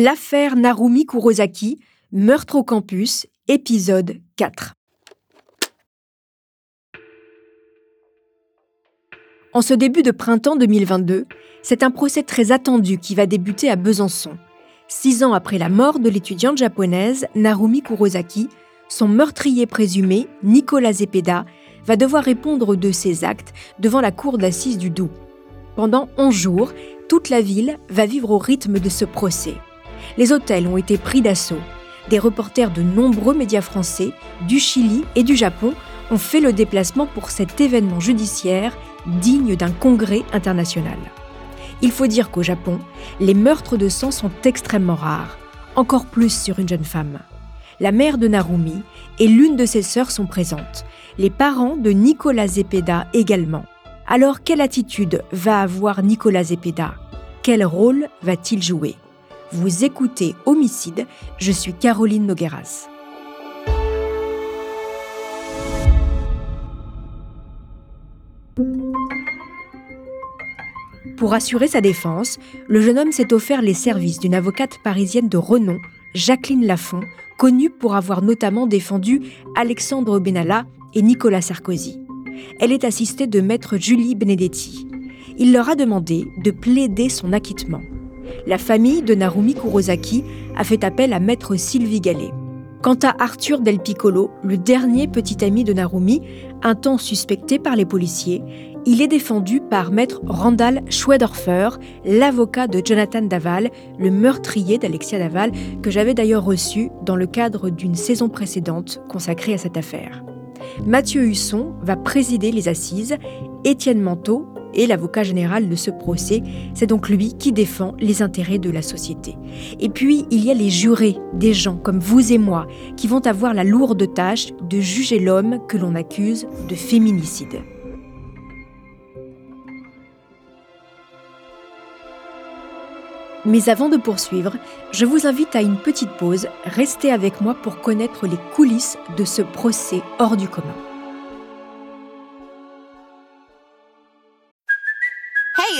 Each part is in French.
L'affaire Narumi Kurosaki, meurtre au campus, épisode 4. En ce début de printemps 2022, c'est un procès très attendu qui va débuter à Besançon. Six ans après la mort de l'étudiante japonaise Narumi Kurosaki, son meurtrier présumé, Nicolas Zepeda, va devoir répondre de ses actes devant la cour d'assises du Doubs. Pendant 11 jours, toute la ville va vivre au rythme de ce procès. Les hôtels ont été pris d'assaut. Des reporters de nombreux médias français, du Chili et du Japon ont fait le déplacement pour cet événement judiciaire digne d'un congrès international. Il faut dire qu'au Japon, les meurtres de sang sont extrêmement rares, encore plus sur une jeune femme. La mère de Narumi et l'une de ses sœurs sont présentes, les parents de Nicolas Zepeda également. Alors quelle attitude va avoir Nicolas Zepeda? Quel rôle va-t-il jouer? Vous écoutez Homicide, je suis Caroline Nogueras. Pour assurer sa défense, le jeune homme s'est offert les services d'une avocate parisienne de renom, Jacqueline Lafont, connue pour avoir notamment défendu Alexandre Benalla et Nicolas Sarkozy. Elle est assistée de maître Julie Benedetti. Il leur a demandé de plaider son acquittement. La famille de Narumi Kurosaki a fait appel à maître Sylvie Gallet. Quant à Arthur Del Piccolo, le dernier petit ami de Narumi, un temps suspecté par les policiers, il est défendu par maître Randall Schwedorfer, l'avocat de Jonathan Daval, le meurtrier d'Alexia Daval, que j'avais d'ailleurs reçu dans le cadre d'une saison précédente consacrée à cette affaire. Mathieu Husson va présider les assises, Étienne Manteau est l'avocat général de ce procès, c'est donc lui qui défend les intérêts de la société. Et puis, il y a les jurés, des gens comme vous et moi, qui vont avoir la lourde tâche de juger l'homme que l'on accuse de féminicide. Mais avant de poursuivre, je vous invite à une petite pause. Restez avec moi pour connaître les coulisses de ce procès hors du commun.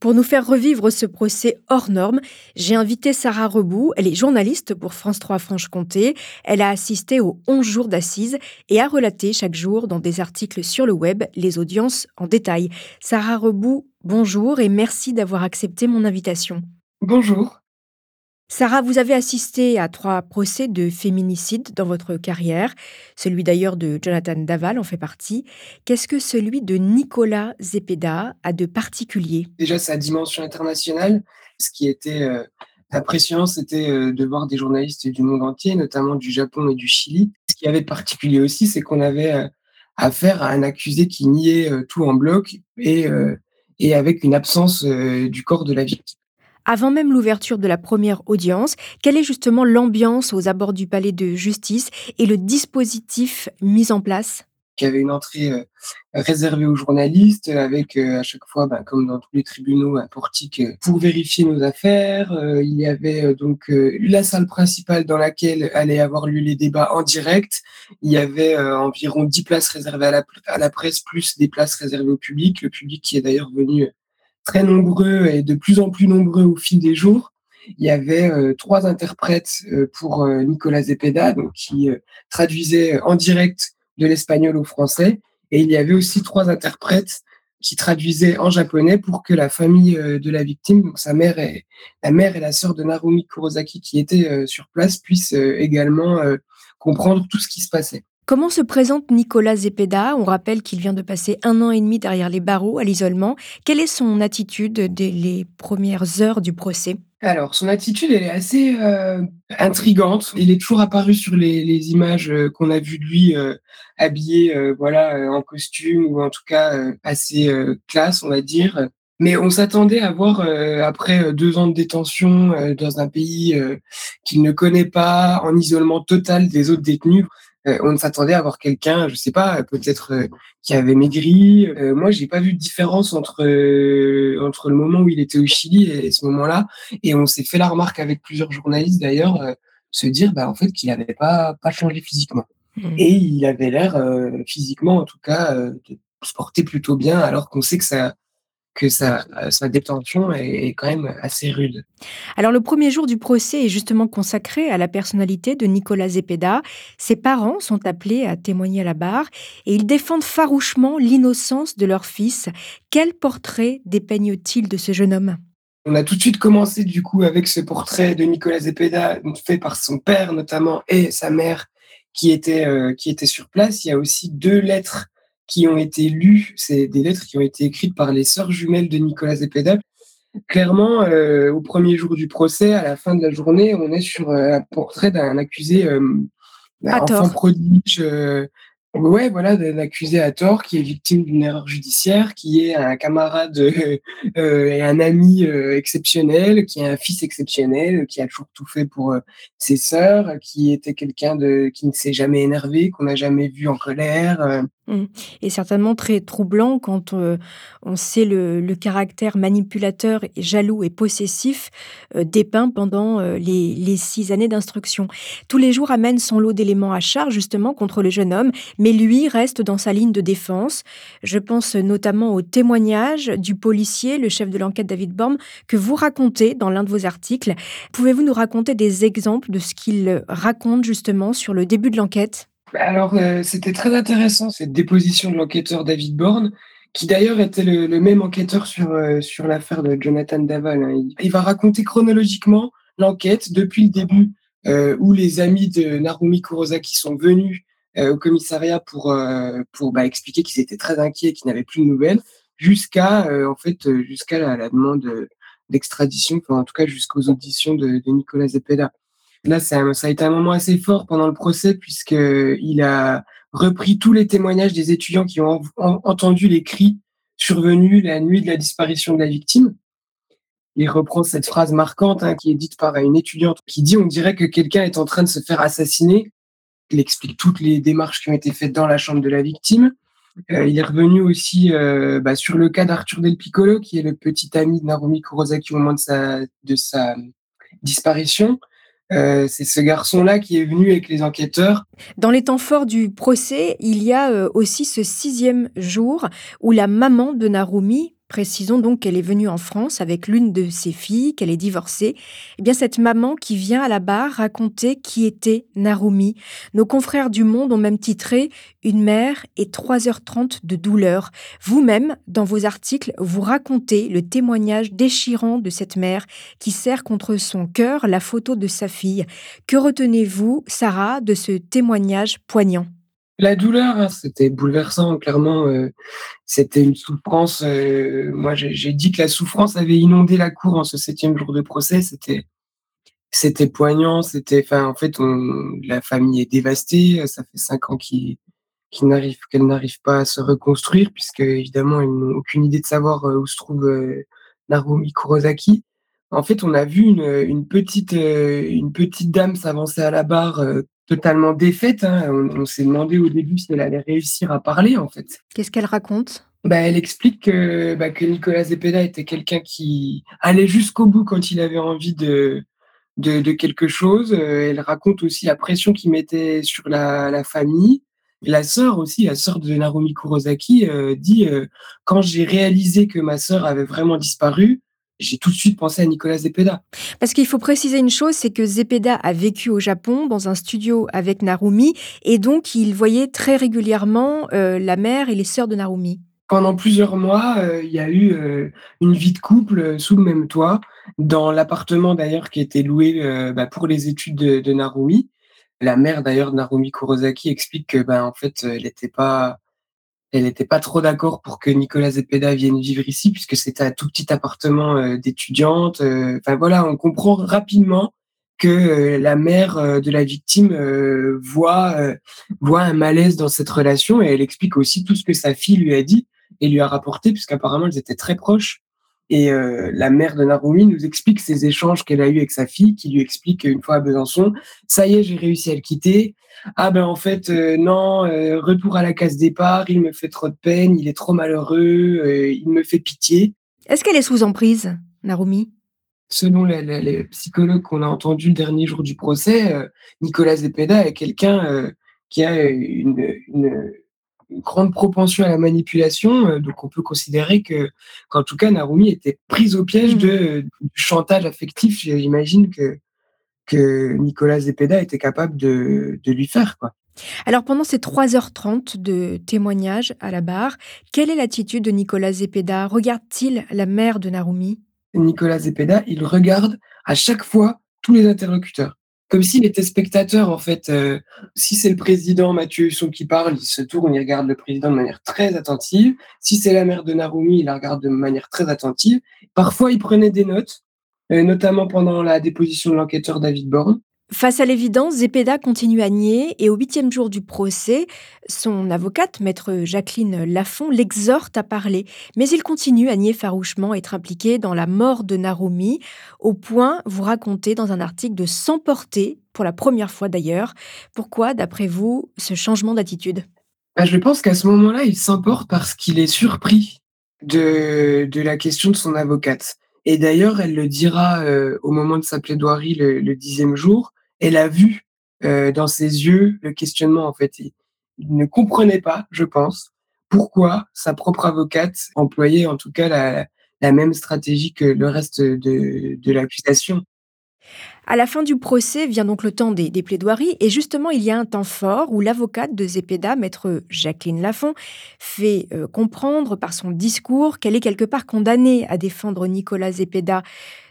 Pour nous faire revivre ce procès hors norme, j'ai invité Sarah Rebout. Elle est journaliste pour France 3 Franche-Comté. Elle a assisté aux 11 jours d'assises et a relaté chaque jour dans des articles sur le web les audiences en détail. Sarah Rebout, bonjour et merci d'avoir accepté mon invitation. Bonjour. Sarah, vous avez assisté à trois procès de féminicide dans votre carrière. Celui d'ailleurs de Jonathan Daval en fait partie. Qu'est-ce que celui de Nicolas Zepeda a de particulier? Déjà, sa dimension internationale. Ce qui était euh, impressionnant, c'était euh, de voir des journalistes du monde entier, notamment du Japon et du Chili. Ce qui avait de particulier aussi, c'est qu'on avait euh, affaire à un accusé qui niait tout en bloc et, et avec une absence du corps de la victime avant même l'ouverture de la première audience, quelle est justement l'ambiance aux abords du palais de justice et le dispositif mis en place? Il y avait une entrée euh, réservée aux journalistes, avec euh, à chaque fois, ben, comme dans tous les tribunaux, un portique euh, pour vérifier nos affaires. il y avait donc la salle principale dans laquelle allaient avoir lieu les débats en direct. Il y avait environ 10 places réservées à la, à la presse, plus des places réservées au public. Le public qui est d'ailleurs venu très nombreux et de plus en plus nombreux au fil des jours. Il y avait euh, trois interprètes euh, pour euh, Nicolas Zepeda, donc qui traduisait en direct de l'espagnol au français, et il y avait aussi trois interprètes qui traduisaient en japonais pour que la famille de la victime, donc sa mère et la mère et la sœur de Narumi Kurosaki qui étaient sur place, puissent également comprendre tout ce qui se passait. Comment se présente Nicolas Zepeda? On rappelle qu'il vient de passer un an et demi derrière les barreaux à l'isolement. Quelle est son attitude dès les premières heures du procès? Alors, son attitude, elle est assez euh, intrigante. Il est toujours apparu sur les, images euh, qu'on a vues de lui euh, habillé, voilà, en costume ou en tout cas assez classe, on va dire. Mais on s'attendait à voir, après deux ans de détention dans un pays qu'il ne connaît pas, en isolement total des autres détenus, on s'attendait à voir quelqu'un, je sais pas, peut-être qui avait maigri. moi, j'ai pas vu de différence entre entre le moment où il était au Chili et ce moment-là. Et on s'est fait la remarque avec plusieurs journalistes d'ailleurs, se dire, bah en fait, qu'il n'avait pas pas changé physiquement. Mmh. Et il avait l'air physiquement, en tout cas, de se porter plutôt bien, alors qu'on sait que ça que sa, sa détention est, quand même assez rude. Alors le premier jour du procès est justement consacré à la personnalité de Nicolas Zepeda. Ses parents sont appelés à témoigner à la barre et ils défendent farouchement l'innocence de leur fils. Quel portrait dépeignent-ils de ce jeune homme? On a tout de suite commencé du coup avec ce portrait de Nicolas Zepeda fait par son père notamment et sa mère qui étaient, euh, qui étaient sur place. Il y a aussi deux lettres qui ont été lues, c'est des lettres qui ont été écrites par les sœurs jumelles de Nicolas Zepeda. Clairement, euh, au premier jour du procès, à la fin de la journée, on est sur euh, un portrait d'un accusé, euh, enfant prodige, Ouais, voilà, d'un accusé à tort qui est victime d'une erreur judiciaire, qui est un camarade euh, et un ami euh, exceptionnel, qui est un fils exceptionnel, qui a toujours tout fait pour euh, ses sœurs, qui était quelqu'un de qui ne s'est jamais énervé, qu'on n'a jamais vu en colère. Mmh. Et certainement très troublant quand on sait le, caractère manipulateur, et jaloux et possessif dépeint pendant les, les six années d'instruction. Tous les jours amène son lot d'éléments à charge justement contre le jeune homme, mais lui reste dans sa ligne de défense. Je pense notamment au témoignage du policier, le chef de l'enquête David Borm, que vous racontez dans l'un de vos articles. Pouvez-vous nous raconter des exemples de ce qu'il raconte justement sur le début de l'enquête? Alors, euh, c'était très intéressant cette déposition de l'enquêteur David Bourne, qui d'ailleurs était le, même enquêteur sur, euh, sur l'affaire de Jonathan Daval. Hein. Il, va raconter chronologiquement l'enquête depuis le début, euh, où les amis de Narumi Kurosaki sont venus au commissariat pour, euh, pour bah, expliquer qu'ils étaient très inquiets et qu'ils n'avaient plus de nouvelles, jusqu'à euh, en fait jusqu'à la, demande d'extradition, en tout cas jusqu'aux auditions de, Nicolas Zepeda. Là, ça a été un moment assez fort pendant le procès puisqu'il a repris tous les témoignages des étudiants qui ont entendu les cris survenus la nuit de la disparition de la victime. Il reprend cette phrase marquante hein, qui est dite par une étudiante qui dit on dirait que quelqu'un est en train de se faire assassiner il explique toutes les démarches qui ont été faites dans la chambre de la victime. Euh, il est revenu aussi euh, bah, sur le cas d'Arthur Del Piccolo, qui est le petit ami de Narumi Kurosaki au moment de sa, de sa disparition. Euh, c'est ce garçon-là qui est venu avec les enquêteurs. Dans les temps forts du procès, il y a aussi ce sixième jour où la maman de Narumi, Précisons donc qu'elle est venue en France avec l'une de ses filles, qu'elle est divorcée. Eh bien, cette maman qui vient à la barre raconter qui était Narumi. Nos confrères du Monde ont même titré Une mère et 3h30 de douleur. Vous-même, dans vos articles, vous racontez le témoignage déchirant de cette mère qui serre contre son cœur la photo de sa fille. Que retenez-vous, Sarah, de ce témoignage poignant? La douleur, hein, c'était bouleversant, clairement. Euh, c'était une souffrance. Euh, moi, j'ai dit que la souffrance avait inondé la cour en ce septième jour de procès. C'était, c'était poignant. C'était, en fait, la famille est dévastée. Ça fait cinq ans qu'ils, n'arrivent, qu'elle n'arrive pas à se reconstruire, puisque évidemment, ils n'ont aucune idée de savoir euh, où se trouve Narumi Kurosaki. En fait, on a vu une, une petite, une petite dame s'avancer à la barre totalement défaite. Hein. On, s'est demandé au début si elle allait réussir à parler, en fait. Qu'est-ce qu'elle raconte? Bah, Elle explique que, bah, que Nicolas Zepeda était quelqu'un qui allait jusqu'au bout quand il avait envie de, de, quelque chose. Euh, elle raconte aussi la pression qu'il mettait sur la, famille. La sœur aussi, la sœur de Narumi Kurosaki, euh, dit euh, Quand j'ai réalisé que ma sœur avait vraiment disparu, j'ai tout de suite pensé à Nicolas Zepeda. Parce qu'il faut préciser une chose, c'est que Zepeda a vécu au Japon dans un studio avec Narumi et donc il voyait très régulièrement euh, la mère et les sœurs de Narumi. Pendant plusieurs mois, euh, il y a eu euh, une vie de couple sous le même toit, dans l'appartement d'ailleurs qui était loué bah, pour les études de, Narumi. La mère d'ailleurs de Narumi Kurosaki explique que bah, en fait, elle n'était pas elle n'était pas trop d'accord pour que Nicolas Zepeda vienne vivre ici, puisque c'était un tout petit appartement euh, d'étudiante. Euh, enfin voilà, on comprend rapidement que euh, la mère de la victime voit, voit un malaise dans cette relation et elle explique aussi tout ce que sa fille lui a dit et lui a rapporté, puisqu'apparemment elles étaient très proches. Et euh, la mère de Narumi nous explique ces échanges qu'elle a eus avec sa fille, qui lui explique une fois à Besançon, ça y est, j'ai réussi à le quitter. Ah ben en fait, euh, non, euh, retour à la case départ, il me fait trop de peine, il est trop malheureux, il me fait pitié. Est-ce qu'elle est sous emprise, Narumi? Selon les, psychologues qu'on a entendus le dernier jour du procès, Nicolas Zepeda est quelqu'un qui a une, une une grande propension à la manipulation, euh, donc on peut considérer que, qu'en tout cas, Narumi était prise au piège mmh. de, du chantage affectif. J'imagine que, que Nicolas Zepeda était capable de, de lui faire. Quoi. Alors pendant ces 3h30 de témoignages à la barre, quelle est l'attitude de Nicolas Zepeda? Regarde-t-il la mère de Narumi? Nicolas Zepeda, il regarde à chaque fois tous les interlocuteurs comme s'il était spectateur en fait. Euh, si c'est le président Mathieu Husson qui parle, il se tourne, il regarde le président de manière très attentive. Si c'est la mère de Narumi, il la regarde de manière très attentive. Parfois, il prenait des notes, euh, notamment pendant la déposition de l'enquêteur David Borne. Face à l'évidence, Zepeda continue à nier et au huitième jour du procès, son avocate, maître Jacqueline Lafont, l'exhorte à parler. Mais il continue à nier farouchement être impliqué dans la mort de Narumi, au point, vous racontez dans un article, de s'emporter, pour la première fois d'ailleurs. Pourquoi, d'après vous, ce changement d'attitude? Bah, Je pense qu'à ce moment-là, il s'emporte parce qu'il est surpris de, la question de son avocate. Et d'ailleurs, elle le dira euh, au moment de sa plaidoirie le dixième jour elle a vu euh, dans ses yeux le questionnement en fait. Il, ne comprenait pas, je pense, pourquoi sa propre avocate employait en tout cas la, même stratégie que le reste de l'accusation. À la fin du procès vient donc le temps des, plaidoiries et justement il y a un temps fort où l'avocate de Zepeda, maître Jacqueline Lafont, fait euh, comprendre par son discours qu'elle est quelque part condamnée à défendre Nicolas Zepeda.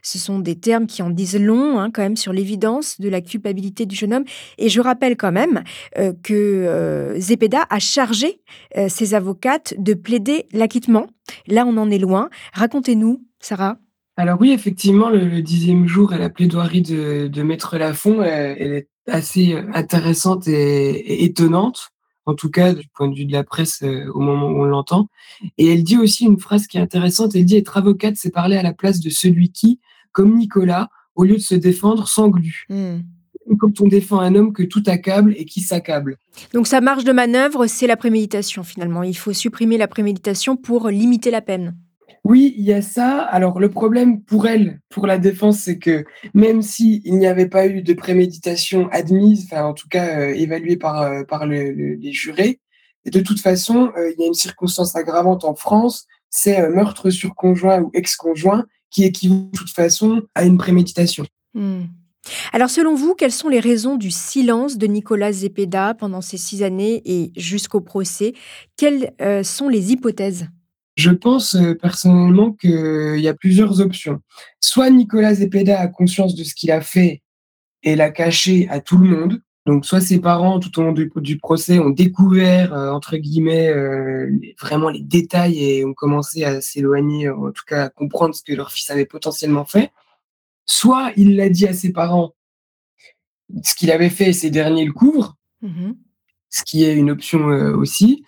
Ce sont des termes qui en disent long hein, quand même sur l'évidence de la culpabilité du jeune homme. Et je rappelle quand même euh, que euh, Zepeda a chargé ses avocates de plaider l'acquittement. Là on en est loin. Racontez-nous, Sarah. Alors oui, effectivement, le, dixième jour et la plaidoirie de, de Maître Lafont, elle, elle, est assez euh, intéressante et, étonnante, en tout cas du point de vue de la presse euh, au moment où on l'entend. Et elle dit aussi une phrase qui est intéressante, elle dit être avocate, c'est parler à la place de celui qui, comme Nicolas, au lieu de se défendre, s'englue. Mmh. Quand on défend un homme que tout accable et qui s'accable. Donc sa marge de manœuvre, c'est la préméditation finalement. Il faut supprimer la préméditation pour limiter la peine. Oui, il y a ça. Alors le problème pour elle, pour la défense, c'est que même s'il n'y avait pas eu de préméditation admise, enfin en tout cas euh, évaluée par, euh, les jurés, de toute façon, euh, il y a une circonstance aggravante en France, c'est meurtre sur conjoint ou ex-conjoint, qui équivaut de toute façon à une préméditation. Hmm. Alors selon vous, quelles sont les raisons du silence de Nicolas Zepeda pendant ces six années et jusqu'au procès? Quelles sont les hypothèses? Je pense euh, personnellement qu'il y a plusieurs options. Soit Nicolas Zepeda a conscience de ce qu'il a fait et l'a caché à tout le monde. Donc, soit ses parents, tout au long du, procès, ont découvert, euh, entre guillemets, euh, vraiment les détails et ont commencé à s'éloigner, en tout cas à comprendre ce que leur fils avait potentiellement fait. Soit il l'a dit à ses parents, ce qu'il avait fait et ces derniers le couvrent. Mmh ce qui est une option euh, aussi,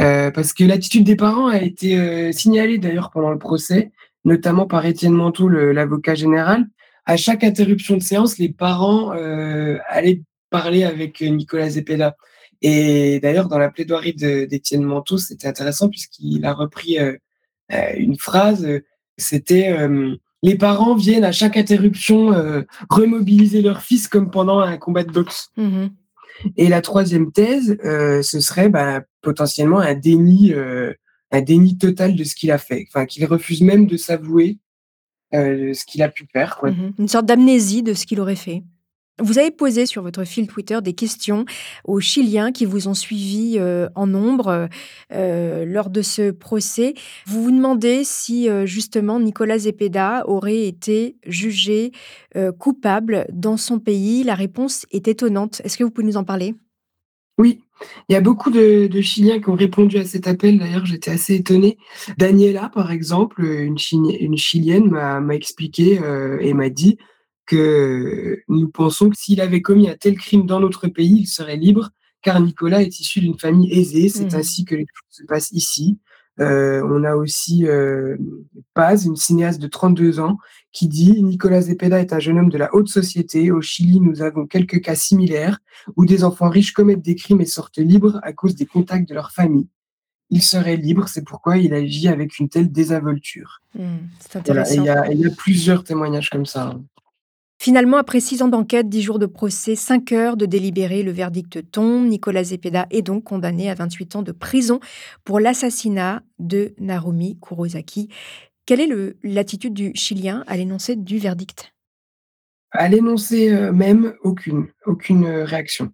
euh, parce que l'attitude des parents a été euh, signalée d'ailleurs pendant le procès, notamment par Étienne Manteau, l'avocat général. À chaque interruption de séance, les parents allaient parler avec Nicolas Zepeda. Et d'ailleurs, dans la plaidoirie d'Étienne Manteau, c'était intéressant puisqu'il a repris une phrase, c'était les parents viennent à chaque interruption remobiliser leur fils comme pendant un combat de boxe. Mmh et la troisième thèse, euh, ce serait bah, potentiellement un déni, euh, un déni total de ce qu'il a fait, qu'il refuse même de s'avouer euh, ce qu'il a pu faire. Mmh Une sorte d'amnésie de ce qu'il aurait fait. Vous avez posé sur votre fil Twitter des questions aux Chiliens qui vous ont suivi euh, en nombre euh, lors de ce procès. Vous vous demandez si euh, justement Nicolas Zepeda aurait été jugé coupable dans son pays. La réponse est étonnante. Est-ce que vous pouvez nous en parler? Oui, il y a beaucoup de, Chiliens qui ont répondu à cet appel. D'ailleurs, j'étais assez étonnée. Daniela, par exemple, une, une Chilienne, m'a expliqué et m'a dit que nous pensons que s'il avait commis un tel crime dans notre pays, il serait libre, car Nicolas est issu d'une famille aisée. C'est mmh. ainsi que les choses se passent ici. on a aussi Paz, une cinéaste de 32 ans, qui dit Nicolas Zepeda est un jeune homme de la haute société. Au Chili, nous avons quelques cas similaires où des enfants riches commettent des crimes et sortent libres à cause des contacts de leur famille. Il serait libre, c'est pourquoi il agit avec une telle désinvolture. C'est intéressant. il, y a, plusieurs témoignages comme ça. Hein. Finalement, après six ans d'enquête, dix jours de procès, cinq heures de délibéré, le verdict tombe. Nicolas Zepeda est donc condamné à 28 ans de prison pour l'assassinat de Narumi Kurosaki. Quelle est l'attitude du Chilien à l'énoncé du verdict? À l'énoncé euh, même, aucune, aucune réaction.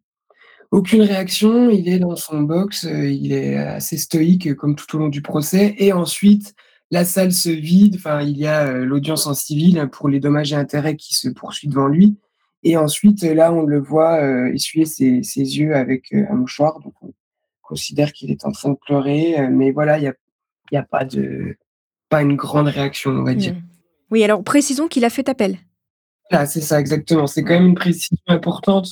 Aucune réaction, il est dans son box, euh, il est assez stoïque comme tout au long du procès. Et ensuite, la salle se vide, enfin, il y a l'audience en civil pour les dommages et intérêts qui se poursuivent devant lui. Et ensuite, là, on le voit essuyer ses, yeux avec un mouchoir. Donc, on considère qu'il est en train de pleurer. mais voilà, il n'y a, y a pas de pas une grande réaction, on va dire. Hmm. Oui, alors précisons qu'il a fait appel. Ah, c'est ça, exactement. C'est quand même une précision importante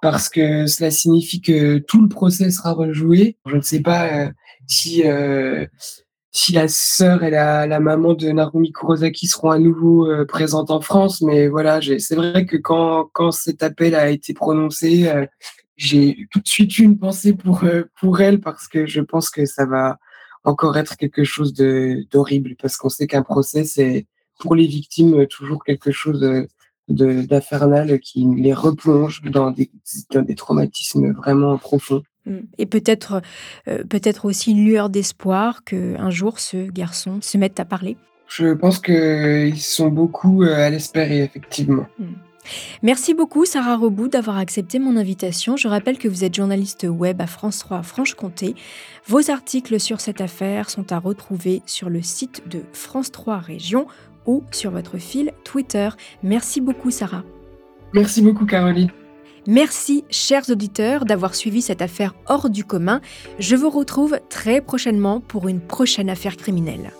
parce que cela signifie que tout le procès sera rejoué. Je ne sais pas euh, si, euh, si la sœur et la, la, maman de Narumi Kurosaki seront à nouveau euh, présentes en France, mais voilà, c'est vrai que quand, quand cet appel a été prononcé, j'ai tout de suite eu une pensée pour, pour elle parce que je pense que ça va, encore être quelque chose d'horrible parce qu'on sait qu'un procès, c'est pour les victimes toujours quelque chose d'infernal qui les replonge dans des, dans des traumatismes vraiment profonds. Mmh. Et peut-être euh, peut-être aussi une lueur d'espoir qu'un jour ce garçon se mette à parler. Je pense qu'ils sont beaucoup euh, à l'espérer, effectivement. Mmh. Merci beaucoup Sarah Rebout d'avoir accepté mon invitation. Je rappelle que vous êtes journaliste web à France 3 Franche-Comté. Vos articles sur cette affaire sont à retrouver sur le site de France 3 Région ou sur votre fil Twitter. Merci beaucoup Sarah. Merci beaucoup Caroline. Merci, chers auditeurs, d'avoir suivi cette affaire hors du commun. Je vous retrouve très prochainement pour une prochaine affaire criminelle.